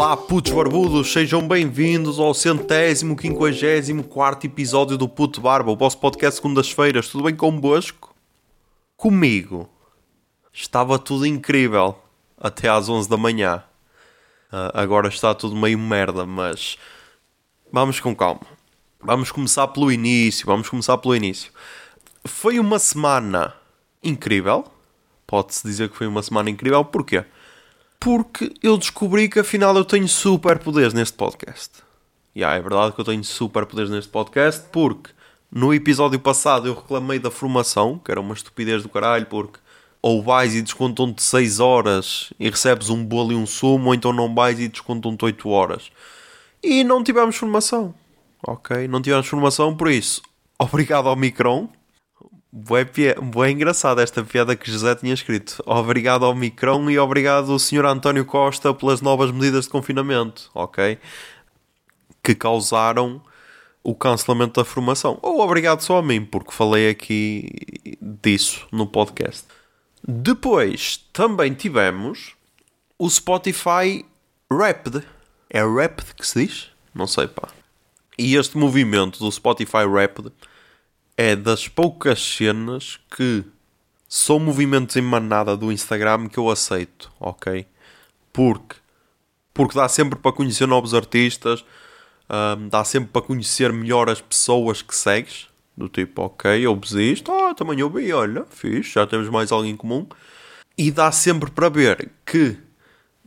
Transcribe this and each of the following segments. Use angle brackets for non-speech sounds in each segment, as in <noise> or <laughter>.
Olá, putos barbudos, sejam bem-vindos ao centésimo, quinquagésimo quarto episódio do Puto Barba, o vosso podcast segundas-feiras. Tudo bem convosco? Comigo estava tudo incrível até às 11 da manhã. Uh, agora está tudo meio merda, mas vamos com calma. Vamos começar pelo início. Vamos começar pelo início. Foi uma semana incrível. Pode-se dizer que foi uma semana incrível. Porquê? Porque eu descobri que afinal eu tenho superpoderes neste podcast. E yeah, é verdade que eu tenho superpoderes neste podcast porque no episódio passado eu reclamei da formação, que era uma estupidez do caralho, porque ou vais e descontam-te 6 horas e recebes um bolo e um sumo, ou então não vais e descontam-te 8 horas. E não tivemos formação. Ok? Não tivemos formação, por isso, <laughs> obrigado ao Micron. Boé, Boé engraçada esta piada que José tinha escrito. Obrigado ao Micron e obrigado ao Sr. António Costa pelas novas medidas de confinamento. Ok? Que causaram o cancelamento da formação. Ou obrigado só a mim, porque falei aqui disso no podcast. Depois também tivemos o Spotify Wrapped. É Wrapped que se diz? Não sei, pá. E este movimento do Spotify Wrapped é das poucas cenas que são movimentos em manada do Instagram que eu aceito, ok? Porque, porque dá sempre para conhecer novos artistas, um, dá sempre para conhecer melhor as pessoas que segues, do tipo, ok, ouves isto, ah, também ouvi, olha, fixe, já temos mais alguém em comum. E dá sempre para ver que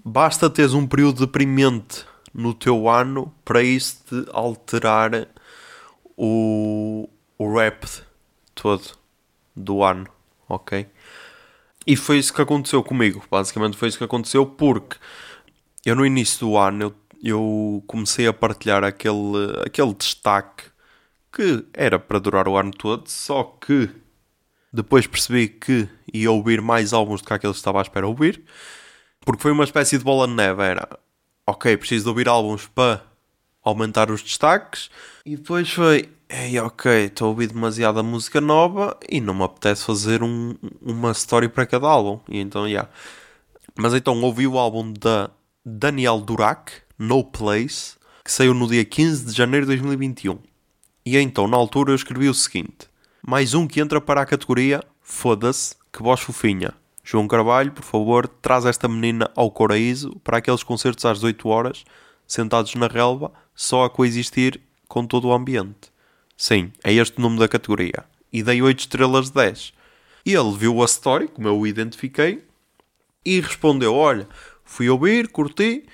basta teres um período deprimente no teu ano para isso te alterar o, o rap todo do ano, ok? E foi isso que aconteceu comigo, basicamente foi isso que aconteceu porque eu no início do ano eu, eu comecei a partilhar aquele, aquele destaque que era para durar o ano todo, só que depois percebi que ia ouvir mais álbuns do que aqueles que estava à espera ouvir, porque foi uma espécie de bola de neve, era ok, preciso de ouvir álbuns para aumentar os destaques, e depois foi, ei, ok, estou a ouvir demasiada música nova e não me apetece fazer um, uma story para cada álbum, e então. Yeah. Mas então ouvi o álbum da Daniel Durac, No Place, que saiu no dia 15 de janeiro de 2021. E então, na altura, eu escrevi o seguinte: mais um que entra para a categoria Foda-se, que voz fofinha. João Carvalho, por favor, traz esta menina ao Coraíso para aqueles concertos às 8 horas, sentados na relva, só a coexistir com todo o ambiente. Sim, é este o nome da categoria. E dei 8 estrelas de 10. E ele viu a story, como eu o identifiquei, e respondeu: Olha, fui ouvir, curti,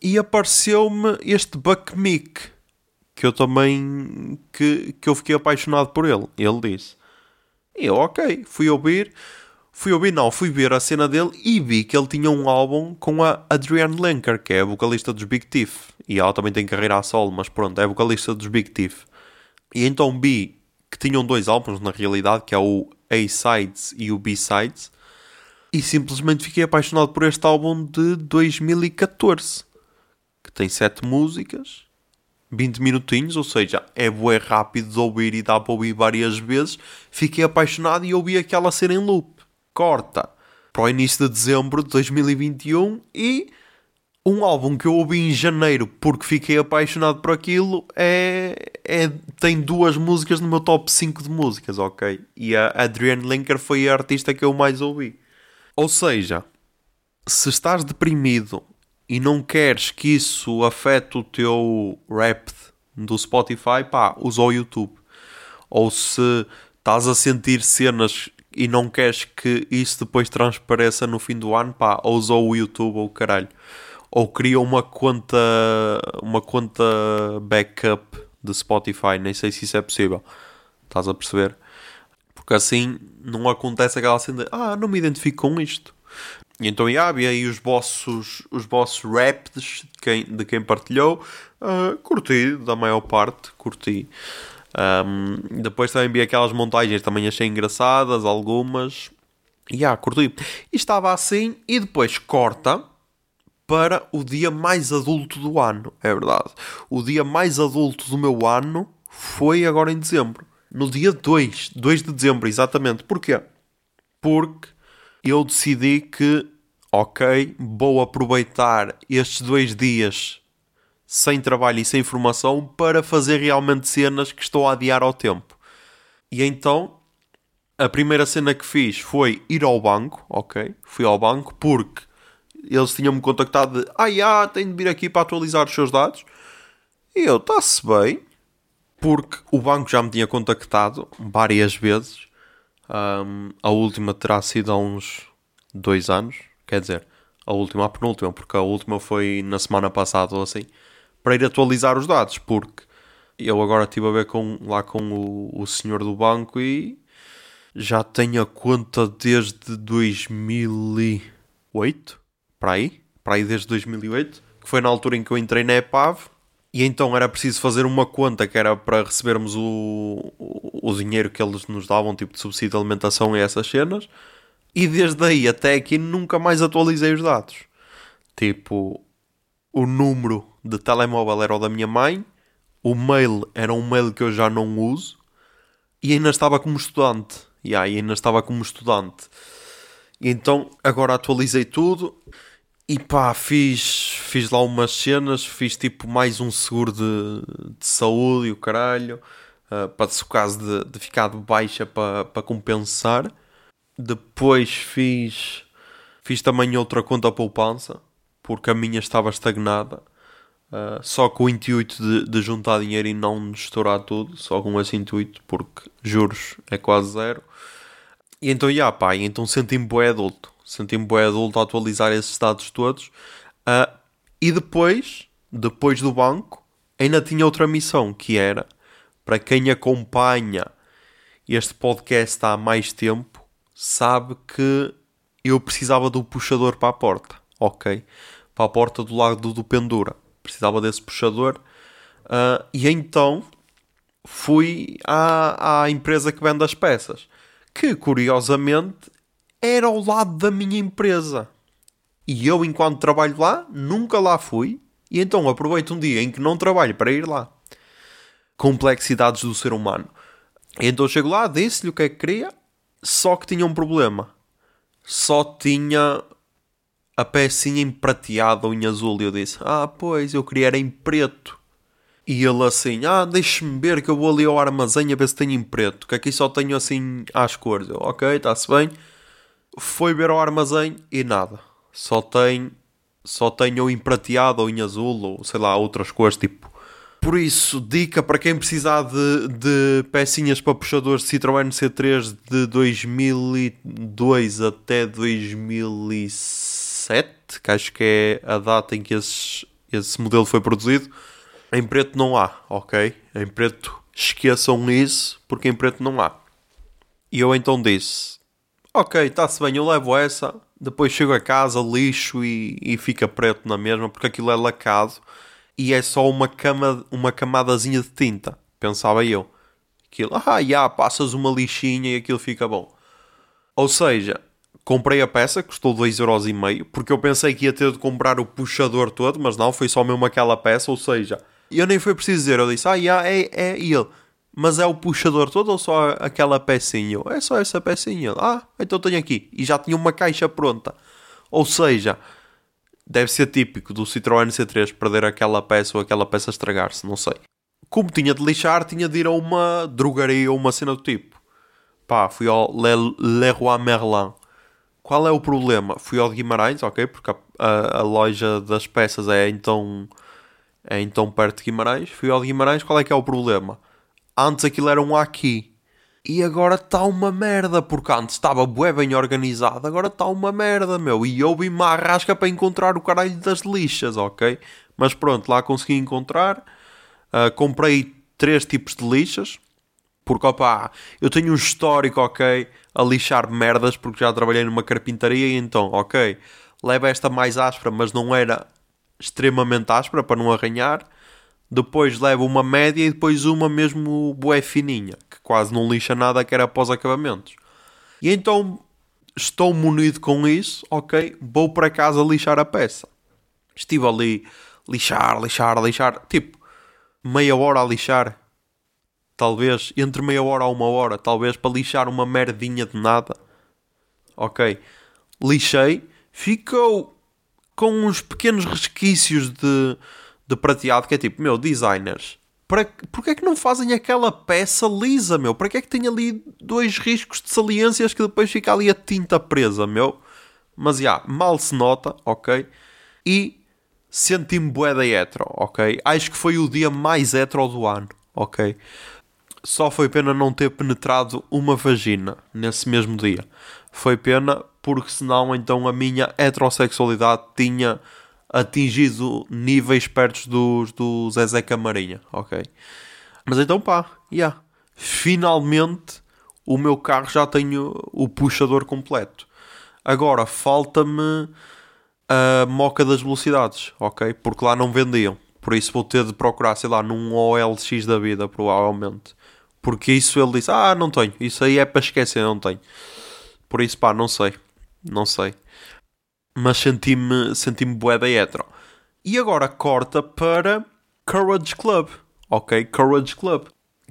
e apareceu-me este Buck Mick que eu também que, que eu fiquei apaixonado por ele. Ele disse. E eu, ok, fui ouvir, fui ouvir, não, fui ver a cena dele e vi que ele tinha um álbum com a Adrienne Lenker, que é a vocalista dos Big Thief. E ela também tem carreira a solo, mas pronto, é a vocalista dos Big Thief. E então vi que tinham dois álbuns na realidade, que é o A-Sides e o B-Sides. E simplesmente fiquei apaixonado por este álbum de 2014, que tem sete músicas 20 minutinhos, ou seja, é bué rápido de ouvir e dá para ouvir várias vezes. Fiquei apaixonado e ouvi aquela cena em loop. Corta para o início de dezembro de 2021 e um álbum que eu ouvi em janeiro porque fiquei apaixonado por aquilo é, é tem duas músicas no meu top 5 de músicas, ok? E a Adrienne Linker foi a artista que eu mais ouvi. Ou seja, se estás deprimido e não queres que isso afete o teu rap do Spotify, pá, usa o YouTube. Ou se estás a sentir cenas e não queres que isso depois transpareça no fim do ano, pá, usa o YouTube ou caralho. Ou cria uma conta, uma conta backup de Spotify, nem sei se isso é possível. Estás a perceber? Porque assim não acontece aquela cena de, ah, não me identifico com isto. E então yeah, havia aí os vossos, os vossos raps de quem, de quem partilhou. Uh, curti, da maior parte, curti. Um, depois também vi aquelas montagens, também achei engraçadas, algumas. E yeah, curti. E estava assim, e depois corta para o dia mais adulto do ano, é verdade. O dia mais adulto do meu ano foi agora em dezembro. No dia 2, 2 de dezembro, exatamente. Porquê? Porque eu decidi que ok, vou aproveitar estes dois dias sem trabalho e sem formação para fazer realmente cenas que estou a adiar ao tempo. E então, a primeira cena que fiz foi ir ao banco, ok? Fui ao banco porque eles tinham-me contactado de ah, já, tenho de vir aqui para atualizar os seus dados. E eu, está-se bem, porque o banco já me tinha contactado várias vezes. Um, a última terá sido há uns dois anos, quer dizer, a última, a penúltima, porque a última foi na semana passada ou assim, para ir atualizar os dados, porque eu agora estive a ver com, lá com o, o senhor do banco e já tenho a conta desde 2008, para aí, para aí desde 2008, que foi na altura em que eu entrei na EPAV, e então era preciso fazer uma conta que era para recebermos o, o, dinheiro que eles nos davam, tipo de subsídio de alimentação e essas cenas, e desde aí até aqui nunca mais atualizei os dados. Tipo, o número de telemóvel era o da minha mãe, o mail era um mail que eu já não uso, e ainda estava como estudante. E aí ainda estava como estudante. E então agora atualizei tudo e pá, fiz, fiz lá umas cenas, fiz tipo mais um seguro de, de saúde e o caralho, uh, para se o caso de, de ficar de baixa para, para compensar. Depois fiz, fiz também outra conta poupança, porque a minha estava estagnada. Uh, só com o intuito de, de, juntar dinheiro e não estourar tudo, só com esse intuito, porque juros é quase zero. E então, já, yeah, pá, então senti-me bué adulto senti-me bem adulto a atualizar esses dados todos. Uh, e depois, depois do banco, ainda tinha outra missão, que era, para quem acompanha este podcast há mais tempo, sabe que eu precisava do puxador para a porta, ok? Para a porta do lado do pendura. Precisava desse puxador. Uh, e então fui à, à empresa que vende as peças. Que, curiosamente, era ao lado da minha empresa. E eu, enquanto trabalho lá, nunca lá fui. E então aproveito um dia em que não trabalho para ir lá. Complexidades do ser humano. Então chego lá, disse-lhe o que é que queria, só que tinha um problema. Só tinha a pecinha em prateado ou em azul. E eu disse: Ah, pois, eu queria era em preto. E ele assim: Ah, deixe-me ver que eu vou ali ao armazém a ver se tenho em preto. Que aqui só tenho assim às cores. Eu, ok, está-se bem foi ver ao armazém e nada. Só tem só tem ou em prateado ou em azul ou sei lá, outras cores tipo. Por isso, dica para quem precisar de, de pecinhas para puxadores Citroën C3 de 2002 até 2007, que acho que é a data em que esse modelo foi produzido, em preto não há, ok? Em preto esqueçam isso, porque em preto não há. E eu então disse: ok, está-se bem, eu levo essa, depois chego a casa, lixo e, e fica preto na mesma, porque aquilo é lacado e é só uma, cama, uma camadazinha de tinta, pensava eu. Aquilo, ah, já, passas uma lixinha e aquilo fica bom. Ou seja, comprei a peça, custou 2,5€, porque eu pensei que ia ter de comprar o puxador todo, mas não, foi só mesmo aquela peça, ou seja, eu nem foi preciso dizer, eu disse, ah, já, é, é ele. Mas é o puxador todo ou só aquela pecinha? É só essa pecinha. Ah, então tenho aqui. E já tinha uma caixa pronta. Ou seja, deve ser típico do Citroën C3 perder aquela peça ou aquela peça estragar-se, não sei. Como tinha de lixar, tinha de ir a uma drogaria ou uma cena do tipo. Pá, fui ao Le Leroy Merlin. Qual é o problema? Fui ao de Guimarães, ok? Porque a, a, a loja das peças é então, é então perto de Guimarães. Fui ao de Guimarães, qual é que é o problema? Antes aquilo era um aqui. E agora está uma merda, porque antes estava bué bem organizado, agora está uma merda, meu. E eu vim-me à rasca para encontrar o caralho das lixas, ok? Mas pronto, lá consegui encontrar. Uh, comprei três tipos de lixas. Porque, opá, eu tenho um histórico, ok, a lixar merdas, porque já trabalhei numa carpintaria então, ok, leva esta mais áspera, mas não era extremamente áspera para não arranhar depois leva uma média e depois uma mesmo bué fininha, que quase não lixa nada, que era após acabamentos. E então estou munido com isso, ok, vou para casa lixar a peça. Estive ali, lixar, lixar, lixar, tipo, meia hora a lixar, talvez, entre meia hora a uma hora, talvez, para lixar uma merdinha de nada. Ok, lixei, ficou com uns pequenos resquícios de, de prateado, que é tipo, meu, designers, para, porque é que não fazem aquela peça lisa, meu? Para que é que tem ali dois riscos de saliências que depois fica ali a tinta presa, meu? Mas, já, yeah, mal se nota, ok? E senti-me bué da hetero, ok? Acho que foi o dia mais hetero do ano, ok? Só foi pena não ter penetrado uma vagina nesse mesmo dia. Foi pena porque senão então a minha heterossexualidade tinha atingido níveis perto dos do Zezé Camarinha, ok? Mas então pá, yeah. finalmente o meu carro já tem o puxador completo. Agora falta-me a moca das velocidades, ok? Porque lá não vendiam. Por isso vou ter de procurar, sei lá, num OLX da vida, provavelmente. Porque isso ele disse, ah, não tenho. Isso aí é para esquecer, não tenho. Por isso, pá, não sei. Não sei mas senti-me senti bué da hetero. E agora corta para Courage Club, ok? Courage Club.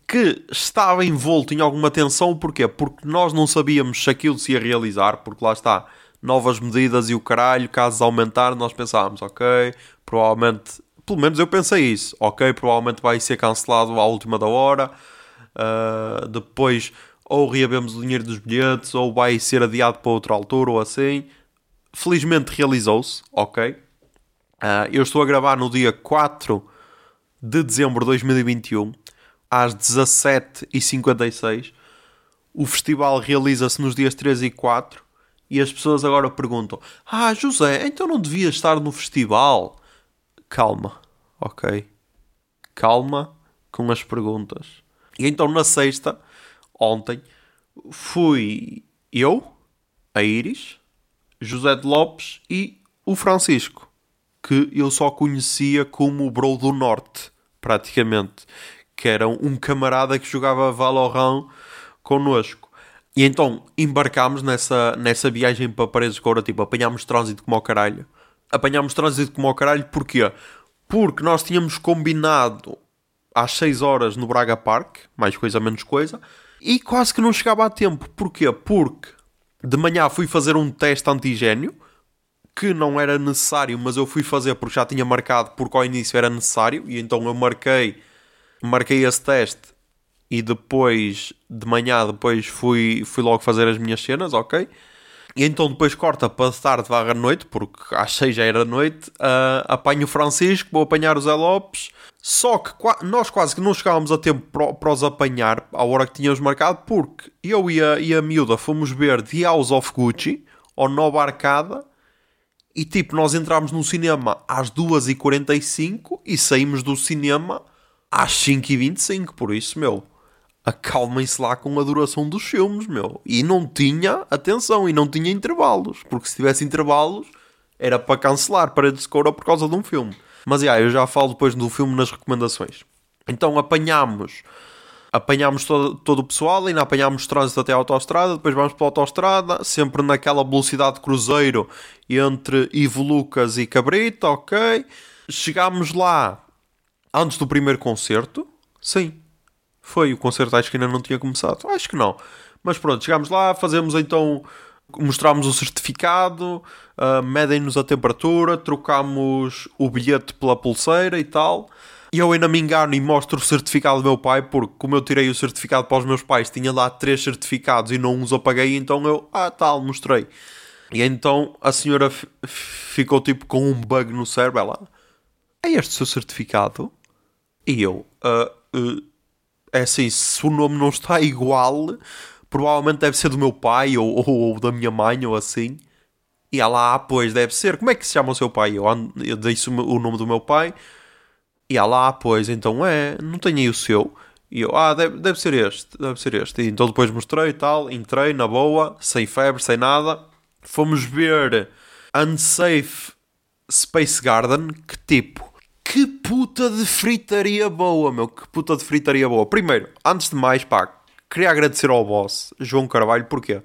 Que estava envolto em alguma tensão, porquê? Porque nós não sabíamos se aquilo se ia realizar, porque lá está, novas medidas e o caralho, casos aumentar, nós pensávamos, ok, provavelmente, pelo menos eu pensei isso, ok, provavelmente vai ser cancelado à última da hora, uh, depois ou reabemos o dinheiro dos bilhetes, ou vai ser adiado para outra altura, ou assim felizmente realizou-se, ok? Uh, eu estou a gravar no dia 4 de dezembro de 2021, às 17h56. O festival realiza-se nos dias 3 e 4 e as pessoas agora perguntam: Ah, José, então não devia estar no festival? Calma, ok? Calma com as perguntas. E então na sexta, ontem, fui eu, a Iris, José de Lopes e o Francisco, que eu só conhecia como o Bro do Norte, praticamente, que era um camarada que jogava Valorant connosco. E então embarcámos nessa, nessa viagem para Paredes de Coura, tipo, apanhámos trânsito como ao caralho. Apanhámos trânsito como ao caralho, porquê? Porque nós tínhamos combinado às 6 horas no Braga Park, mais coisa menos coisa, e quase que não chegava a tempo. Porquê? Porque de manhã fui fazer um teste antigênio, que não era necessário, mas eu fui fazer porque já tinha marcado, porque ao início era necessário, e então eu marquei, marquei esse teste e depois, de manhã, depois fui, fui logo fazer as minhas cenas, ok? E então depois corta para tarde barra noite, porque às seis já era noite, uh, apanho o Francisco, vou apanhar o Zé Lopes, só que nós quase que não chegávamos a tempo para, os apanhar à hora que tínhamos marcado, porque eu e a, e a miúda fomos ver The House of Gucci, ou Nova Arcada, e tipo, nós entramos no cinema às 2h45 e saímos do cinema às 5h25, por isso, meu, acalmem-se lá com a duração dos filmes, meu. E não tinha, atenção, e não tinha intervalos, porque se tivesse intervalos era para cancelar para de por causa de um filme. Mas yeah, eu já falo depois do filme nas recomendações. Então apanhámos apanhámos todo, todo o pessoal, ainda apanhámos trânsito até a autostrada, depois vamos para a autostrada, sempre naquela velocidade de cruzeiro entre Ivo Lucas e Cabrita, ok. Chegámos lá antes do primeiro concerto, sim, foi o concerto, acho que ainda não tinha começado, acho que não. Mas pronto, chegámos lá, fazemos então mostramos o certificado, uh, medem-nos a temperatura, trocamos o bilhete pela pulseira e tal. E eu ainda me engano e mostro o certificado do meu pai, porque como eu tirei o certificado para os meus pais, tinha lá três certificados e não os apaguei, então eu, ah tal, mostrei. E então a senhora ficou tipo com um bug no cérebro, ela, é este o seu certificado? E eu, uh, uh, é assim, se o nome não está igual, provavelmente deve ser do meu pai ou, <laughs> ou, ou da minha mãe ou assim. E ela, ah, pois, deve ser. Como é que se chama o seu pai? Eu, eu o nome do meu pai. E ela, ah, pois, então é, não tenho aí o seu. E eu, ah, deve, deve ser este, deve ser este. E então depois mostrei e tal, entrei na boa, sem febre, sem nada. Fomos ver Unsafe Space Garden, que tipo, que puta de fritaria boa, meu, que puta de fritaria boa. Primeiro, antes de mais, pá, queria agradecer ao boss, João Carvalho, porquê?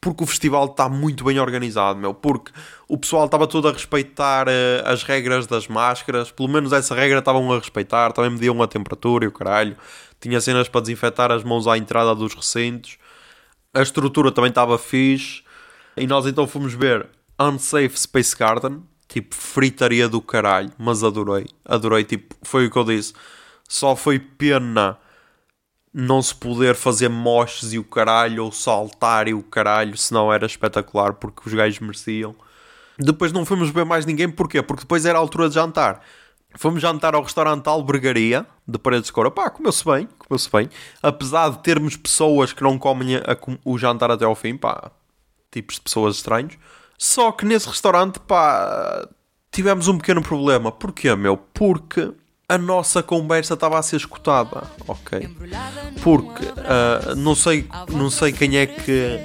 Porque o festival está muito bem organizado, meu. Porque o pessoal estava todo a respeitar uh, as regras das máscaras, pelo menos essa regra estavam a respeitar, também mediam a temperatura e o caralho. Tinha cenas para desinfetar as mãos à entrada dos recintos. A estrutura também estava fixe. E nós então fomos ver Unsafe Space Garden, tipo fritaria do caralho, mas adorei. Adorei, tipo, foi o que eu disse. Só foi pena não se poder fazer moches e o caralho, ou saltar e o caralho, senão era espetacular, porque os gajos mereciam. Depois não fomos ver mais ninguém, porquê? Porque depois era a altura de jantar. Fomos jantar ao restaurante Albergaria, de Paredes de Cora. Pá, comeu-se bem, comeu-se bem. Apesar de termos pessoas que não comem a, o jantar até ao fim, pá, tipos de pessoas estranhos. Só que nesse restaurante, pá, tivemos um pequeno problema. Porquê, meu? Porque a nossa conversa estava a ser escutada, ok? Porque uh, não sei, não sei quem é que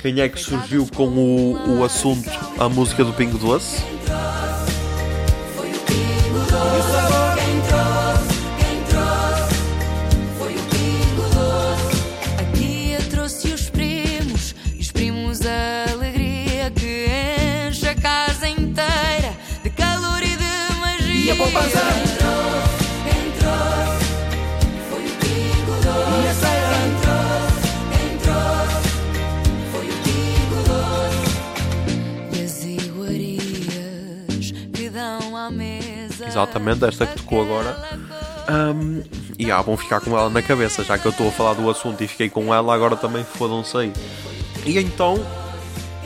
quem é que surgiu com o, o assunto a música do Pingo Doce. a poupança Exatamente, esta que tocou agora. Um, e ah, vão ficar com ela na cabeça, já que eu estou a falar do assunto e fiquei com ela, agora também fodam-se aí. E então,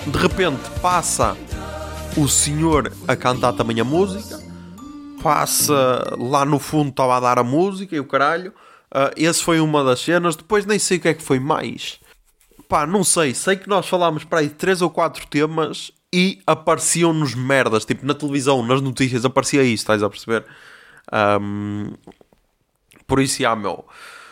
de repente, passa o senhor a cantar também a música passa lá no fundo estava a dar a música e o caralho. Uh, esse foi uma das cenas. Depois nem sei o que é que foi mais. Pá, não sei. Sei que nós falámos para aí três ou quatro temas e apareciam-nos merdas. Tipo, na televisão, nas notícias, aparecia isso, estás a perceber? Um, por isso, já, meu.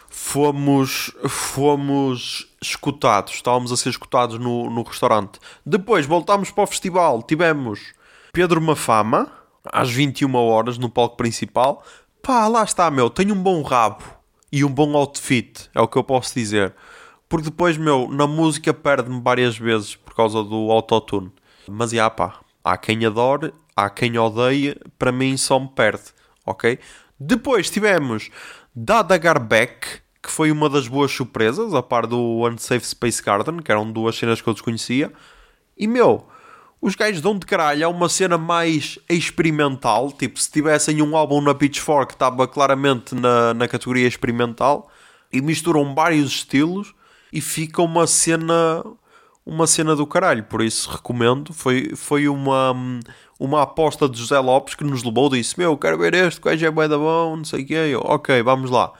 Fomos, fomos escutados. Estávamos a ser escutados no, no restaurante. Depois voltámos para o festival. Tivemos Pedro Mafama às 21 horas no palco principal. Pá, lá está, meu, tenho um bom rabo e um bom outfit, é o que eu posso dizer. Porque depois, meu, na música perde-me várias vezes por causa do autotune. Mas, já, pá, há quem adore, há quem odeie, para mim só me perde, ok? Depois tivemos Dada Garbeck, que foi uma das boas surpresas, a par do Unsafe Space Garden, que eram duas cenas que eu desconhecia. E, meu, os gajos dão de caralho, é uma cena mais experimental. Tipo, se tivessem um álbum na Pitchfork, estava claramente na, na categoria experimental. E misturam vários estilos e fica uma cena uma cena do caralho, por isso recomendo. Foi, foi uma, uma aposta de José Lopes que nos levou, disse: Meu, quero ver este, que é bué da bom, não sei o quê. Eu, ok, vamos lá.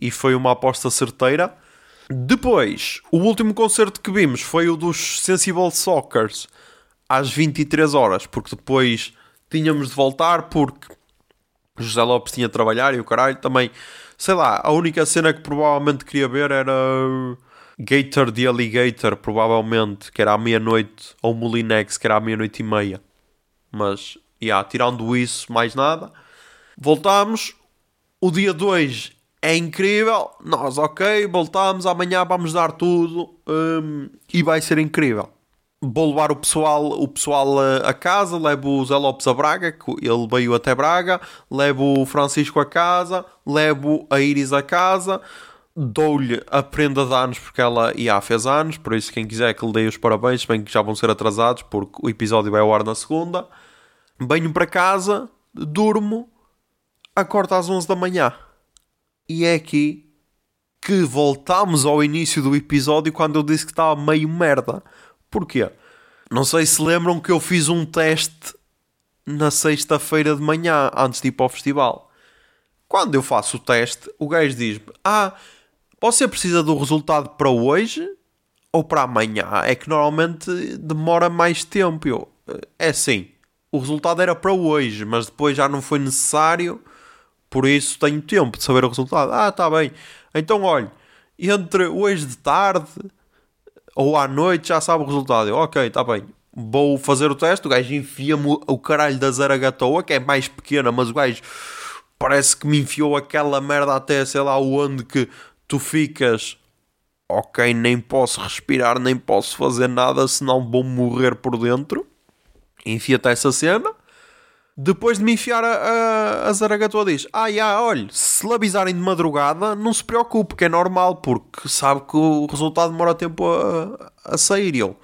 E foi uma aposta certeira. Depois, o último concerto que vimos foi o dos Sensible Sockers às 23 horas, porque depois tínhamos de voltar porque José Lopes tinha de trabalhar e o caralho também, sei lá, a única cena que provavelmente queria ver era Gator the Alligator, provavelmente, que era à meia-noite, ou Molinex, que era à meia-noite e meia. Mas, yeah, tirando isso, mais nada. Voltámos. O dia 2 é incrível. Nós, ok, voltámos. Amanhã vamos dar tudo. Um, e vai ser incrível vou levar o pessoal, o pessoal a, casa, levo o Zé Lopes a Braga, que ele veio até Braga, levo o Francisco a casa, levo a Iris a casa, dou-lhe a prenda de anos porque ela ia fez anos, por isso quem quiser que lhe dê os parabéns, bem que já vão ser atrasados porque o episódio vai ao ar na segunda. Venho para casa, durmo, acordo às 11 da manhã. E é aqui que voltamos ao início do episódio quando eu disse que estava meio merda. Porquê? Não sei se lembram que eu fiz um teste na sexta-feira de manhã, antes de ir para o festival. Quando eu faço o teste, o gajo diz-me: Ah, você precisa do resultado para hoje ou para amanhã? É que normalmente demora mais tempo. Eu, é assim, o resultado era para hoje, mas depois já não foi necessário, por isso tenho tempo de saber o resultado. Ah, está bem. Então, olha, entre hoje de tarde ou à noite já sabe o resultado. Eu, ok, está bem. Vou fazer o teste. O gajo enfia-me o caralho da Zaragatoa, que é mais pequena, mas o gajo parece que me enfiou aquela merda até sei lá onde que tu ficas. Ok, nem posso respirar, nem posso fazer nada, senão vou morrer por dentro. Enfia-te essa cena. Depois de me enfiar a, a, a Zaragatua diz Ah, já, olha, se labizarem de madrugada Não se preocupe, que é normal Porque sabe que o resultado demora tempo a, a sair E eu,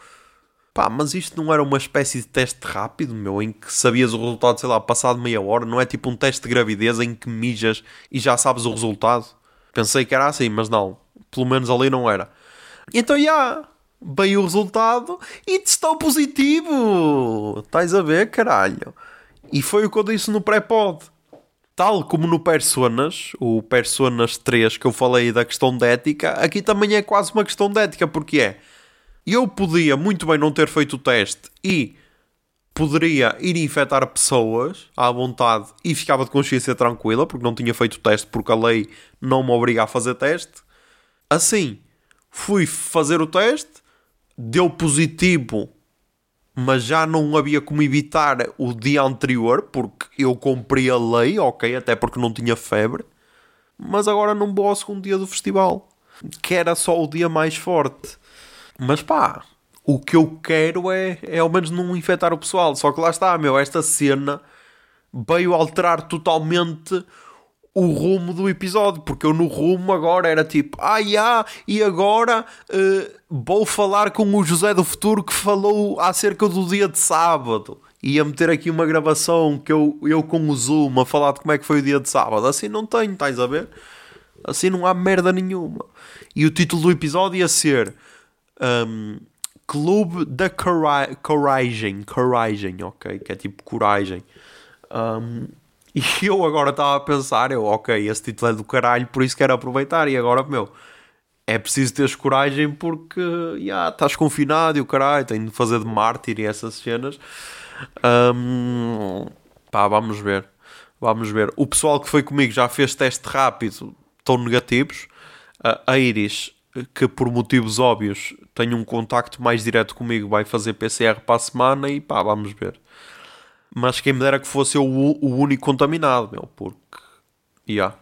Pá, mas isto não era uma espécie de teste rápido, meu, em que sabias o resultado, sei lá, passado meia hora? Não é tipo um teste de gravidez em que mijas e já sabes o resultado? Pensei que era assim, mas não. Pelo menos ali não era. Então, já, yeah, veio o resultado e testou positivo. Estás a ver, caralho? E foi o que eu disse no pré-pod. Tal como no Personas, o Personas 3 que eu falei da questão de ética, aqui também é quase uma questão de ética, porque é eu podia muito bem não ter feito o teste e poderia ir infectar pessoas à vontade e ficava de consciência tranquila porque não tinha feito teste porque a lei não me obriga a fazer teste. Assim, fui fazer o teste, deu positivo, mas já não havia como evitar o dia anterior porque eu cumpri a lei, ok, até porque não tinha febre. Mas agora não vou ao segundo dia do festival, que era só o dia mais forte. Mas pá, o que eu quero é, é ao menos não infectar o pessoal. Só que lá está, meu, esta cena veio alterar totalmente o rumo do episódio, porque eu no rumo agora era tipo, ah, e agora uh, vou falar com o José do Futuro que falou acerca do dia de sábado. Ia meter aqui uma gravação que eu, eu com o Zoom a falar de como é que foi o dia de sábado. Assim não tenho, estás a ver? Assim não há merda nenhuma. E o título do episódio ia ser um, Clube da Coragem, Coragem, ok? Que é tipo coragem. Um, <laughs> e eu agora estava a pensar, eu, ok, esse título é do caralho, por isso quero aproveitar. E agora, meu, é preciso teres coragem porque, já, yeah, estás confinado e o caralho, tenho de fazer de mártir e essas cenas. Um, pá, vamos ver. Vamos ver. O pessoal que foi comigo já fez teste rápido, estão negativos. Uh, a Iris que por motivos óbvios tem um contacto mais direto comigo, vai fazer PCR para a semana e pá, vamos ver. Mas quem me dera que fosse eu o, único contaminado, meu, porque. Yeah.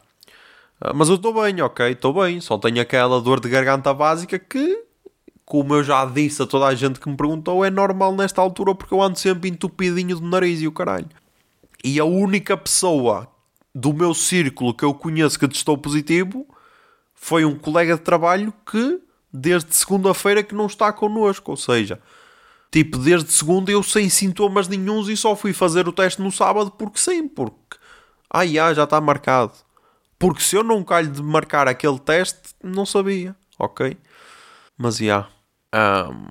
Uh, mas eu estou bem, ok, estou bem. Só tenho aquela dor de garganta básica que, como eu já disse a toda a gente que me perguntou, é normal nesta altura porque eu ando sempre entupidinho do nariz e o caralho. E a única pessoa do meu círculo que eu conheço que testou positivo foi um colega de trabalho que desde segunda-feira que não está connosco, ou seja, tipo desde segunda eu sem sintomas nenhums e só fui fazer o teste no sábado porque sim, porque ah, já, está marcado. Porque se eu não calho de marcar aquele teste, não sabia, ok? Mas já. Um,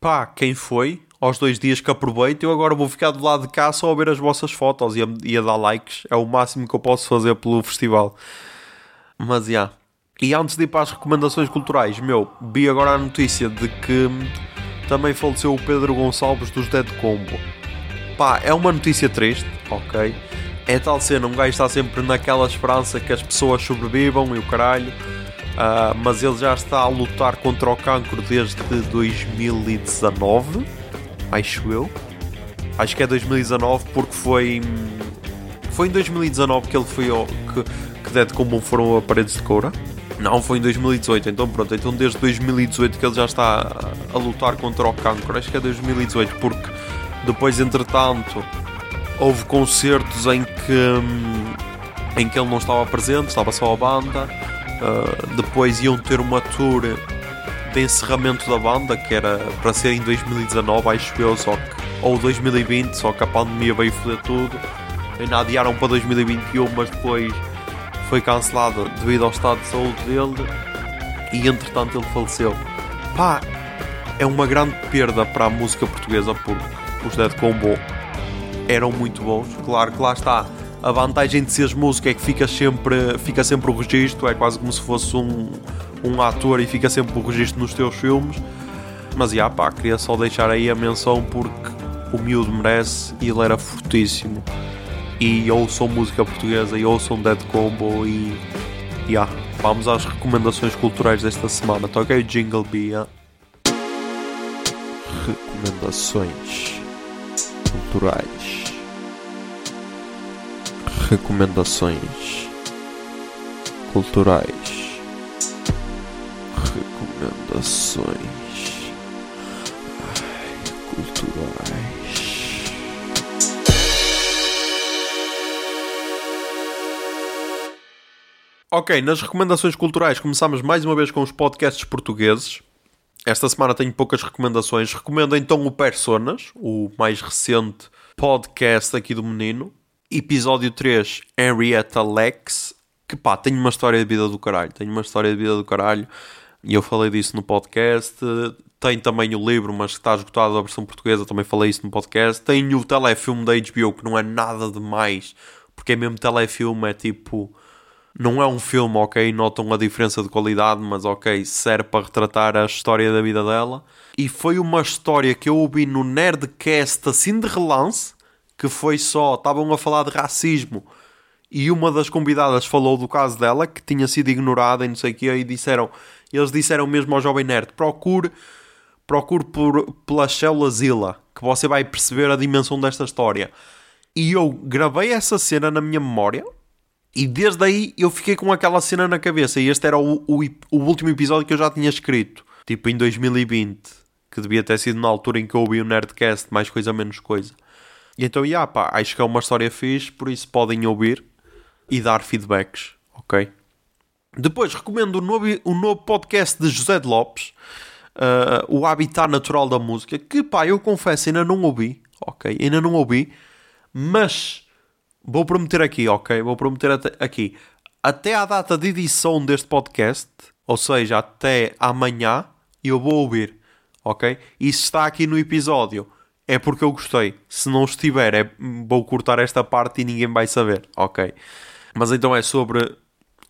pá, quem foi? Aos dois dias que aproveito, eu agora vou ficar do lado de cá só a ver as vossas fotos e a, e a dar likes. É o máximo que eu posso fazer pelo festival. Mas já. E antes de ir para as recomendações culturais, meu, vi agora a notícia de que também faleceu o Pedro Gonçalves dos Dead Combo. Pá, é uma notícia triste, ok? É tal cena, um gajo está sempre naquela esperança que as pessoas sobrevivam e o caralho, uh, mas ele já está a lutar contra o cancro desde 2019, acho eu. Acho que é 2019 porque foi. Foi em 2019 que ele foi ao, que, que Dead Combo foram a paredes de coura. Não, foi em 2018, então pronto, então desde 2018 que ele já está a, lutar contra o cancro, acho que é 2018, porque depois, entretanto, houve concertos em que, hum, em que ele não estava presente, estava só a banda, uh, depois iam ter uma tour de encerramento da banda, que era para ser em 2019, acho eu, só que, ou 2020, só que a pandemia veio foder tudo, ainda adiaram para 2021, mas depois foi cancelado devido ao estado de saúde dele e entretanto ele faleceu. Pá, é uma grande perda para a música portuguesa porque os Dead Combo eram muito bons. Claro que lá está. A vantagem de seres música é que fica sempre, fica sempre o registro, é quase como se fosse um, um ator e fica sempre o registro nos teus filmes. Mas já pá, queria só deixar aí a menção porque o miúdo merece e ele era fortíssimo e ouçam música portuguesa e ouçam Dead Combo e yeah, vamos às recomendações culturais desta semana. Toquei o Jingle Bia. Recomendações culturais. Recomendações culturais. Recomendações Ai, culturais. Ok, nas recomendações culturais começamos mais uma vez com os podcasts portugueses. esta semana tenho poucas recomendações. Recomendo então o Personas, o mais recente podcast aqui do menino. Episódio 3, Henrietta Lex. Que pá, tem uma história de vida do caralho. Tem uma história de vida do caralho. E eu falei disso no podcast. Tem também o livro, mas que está esgotado a versão portuguesa. Também falei isso no podcast. Tem o telefilme da HBO, que não é nada demais. Porque é mesmo telefilme, é tipo não é um filme, ok, notam a diferença de qualidade, mas ok, serve para retratar a história da vida dela. E foi uma história que eu ouvi no Nerdcast assim de relance, que foi só, estavam a falar de racismo e uma das convidadas falou do caso dela, que tinha sido ignorada e não sei o quê, e disseram, eles disseram mesmo ao jovem nerd, procure, procure por, pela célula Zilla, que você vai perceber a dimensão desta história. E eu gravei essa cena na minha memória, e desde aí eu fiquei com aquela cena na cabeça. E este era o, o, o, último episódio que eu já tinha escrito. Tipo em 2020. Que devia ter sido na altura em que eu ouvi o Nerdcast, mais coisa menos coisa. E então, yeah, pá, acho que é uma história fixe, por isso podem ouvir e dar feedbacks, ok? Depois recomendo o novo, o novo podcast de José de Lopes, uh, O Habitat Natural da Música, que pá, eu confesso, ainda não ouvi, ok? Ainda não ouvi, mas Vou prometer aqui, ok? Vou prometer aqui. Até à data de edição deste podcast, ou seja, até amanhã, eu vou ouvir, ok? E se está aqui no episódio, é porque eu gostei. Se não estiver, é, vou cortar esta parte e ninguém vai saber, ok? Mas então é sobre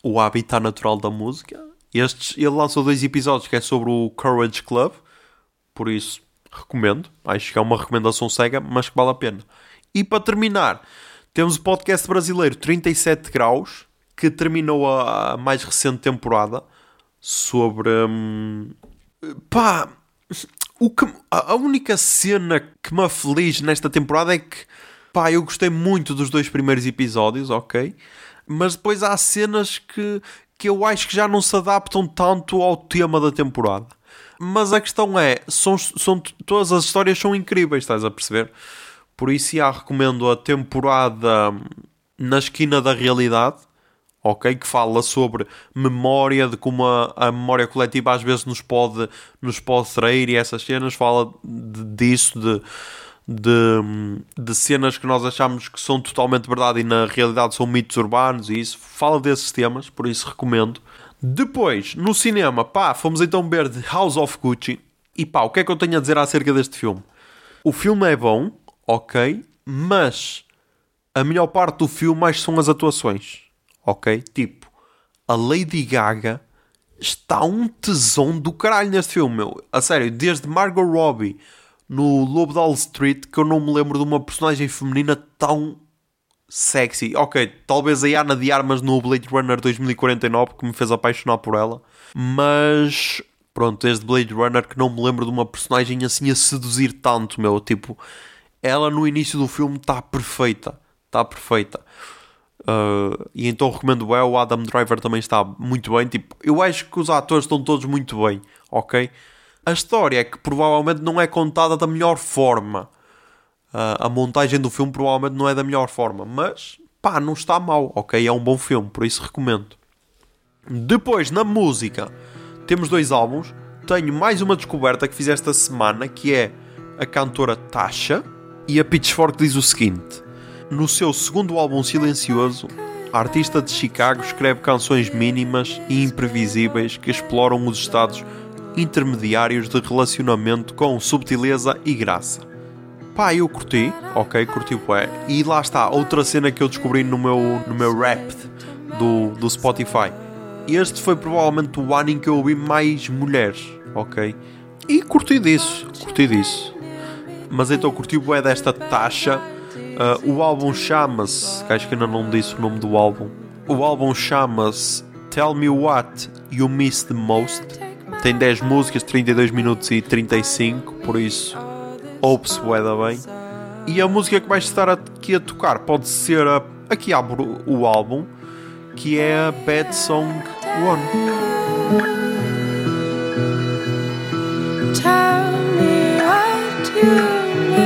o habitat natural da música. Estes, ele lançou dois episódios que é sobre o Courage Club, por isso recomendo. Acho que é uma recomendação cega, mas que vale a pena. E para terminar, temos o podcast brasileiro 37 Graus, que terminou a, mais recente temporada sobre. Hum, pá. O que, a única cena que me aflige nesta temporada é que. Pá, eu gostei muito dos dois primeiros episódios, ok? Mas depois há cenas que, que eu acho que já não se adaptam tanto ao tema da temporada. Mas a questão é, são, são, todas as histórias são incríveis, estás a perceber? Por isso, já recomendo a temporada Na Esquina da Realidade, ok? Que fala sobre memória, de como a, a, memória coletiva às vezes nos pode, nos pode trair e essas cenas. Fala de, disso, de, de, de, cenas que nós achamos que são totalmente verdade e na realidade são mitos urbanos e isso. Fala desses temas, por isso recomendo. Depois, no cinema, pá, fomos então ver The House of Gucci. E pá, o que é que eu tenho a dizer acerca deste filme? O filme é bom, ok, mas a melhor parte do filme mais são as atuações, ok? Tipo, a Lady Gaga está um tesão do caralho neste filme, meu. A sério, desde Margot Robbie no Lobo de Street que eu não me lembro de uma personagem feminina tão sexy. Ok, talvez a Ana de Armas no Blade Runner 2049 que me fez apaixonar por ela, mas pronto, desde Blade Runner que não me lembro de uma personagem assim a seduzir tanto, meu. Tipo, ela no início do filme está perfeita. Está perfeita. Uh, e então recomendo é o Adam Driver também está muito bem. Tipo, eu acho que os atores estão todos muito bem, ok? A história é que provavelmente não é contada da melhor forma. Uh, a montagem do filme provavelmente não é da melhor forma, mas pá, não está mal, ok? É um bom filme, por isso recomendo. Depois, na música, temos dois álbuns. Tenho mais uma descoberta que fiz esta semana que é a cantora Tasha e a Pitchfork diz o seguinte: No seu segundo álbum silencioso, a artista de Chicago escreve canções mínimas e imprevisíveis que exploram os estados intermediários de relacionamento com subtileza e graça. Pá, eu curti, ok, curti o pé. E lá está, outra cena que eu descobri no meu, no meu rap do, do Spotify. Este foi provavelmente o ano em que eu ouvi mais mulheres, ok? E curti disso, curti disso mas então curti o desta taxa. Uh, o álbum chama-se, acho que ainda não disse o nome do álbum. O álbum chama-se Tell Me What You Miss the Most. Tem 10 músicas, 32 minutos e 35, por isso ouve-se bué bem. E a música que vais estar aqui a tocar pode ser a, aqui abro o álbum, que é a Bad Song One.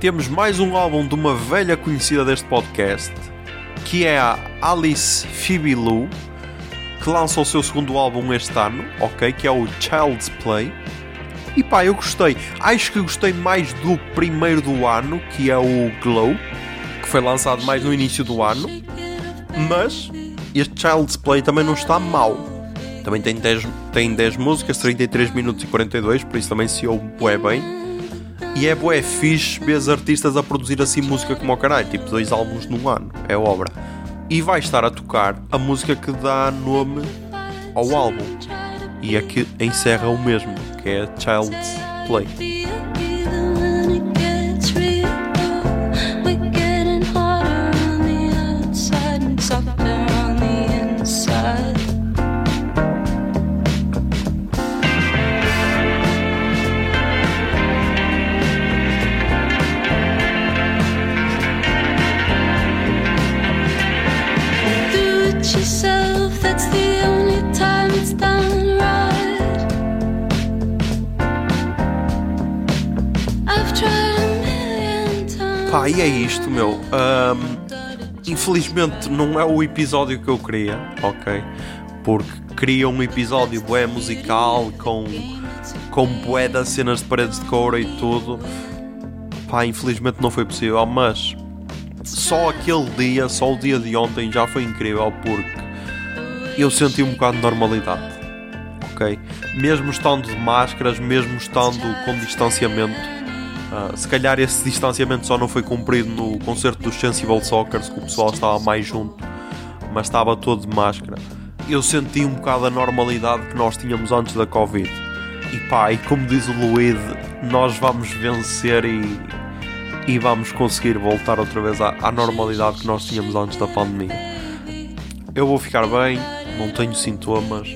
temos mais um álbum de uma velha conhecida deste podcast, que é a Alice Phoebe Lou, que lança o seu segundo álbum este ano, ok? Que é o Child's Play. E pá, eu gostei. Acho que gostei mais do primeiro do ano, que é o Glow, que foi lançado mais no início do ano. Mas este Child's Play também não está mal. Também tem 10, tem 10 músicas, 33 minutos e 42, por isso também se ouve bem. E é bué fixe artistas a produzir assim música como o caralho, tipo dois álbuns num ano, é obra. E vai estar a tocar a música que dá nome ao álbum. E é que encerra o mesmo, que é Child's Play. Pá, e é isto, meu. Ahm, infelizmente não é o episódio que eu queria, ok? Porque queria um episódio bué musical com, com bué das cenas de paredes de couro e tudo. Pá, infelizmente não foi possível, mas só aquele dia, só o dia de ontem já foi incrível porque eu senti um bocado de normalidade, ok? Mesmo estando de máscaras, mesmo estando com distanciamento. Ah, se calhar esse distanciamento só não foi cumprido no concerto dos Sensible Soccers, que o pessoal estava mais junto, mas estava todo de máscara. Eu senti um bocado a normalidade que nós tínhamos antes da Covid. E pá, e como diz o Luíde, nós vamos vencer e, e vamos conseguir voltar outra vez à, à normalidade que nós tínhamos antes da pandemia. Eu vou ficar bem, não tenho sintomas,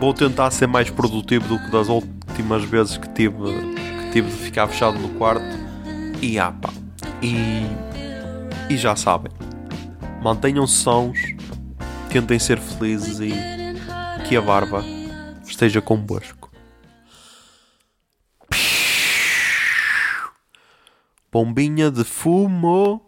vou tentar ser mais produtivo do que das últimas vezes que tive, tive de ficar fechado no quarto. E ah pá, e, e já sabem, mantenham-se sãos, tentem ser felizes e que a barba esteja convosco. Bombinha de fumo.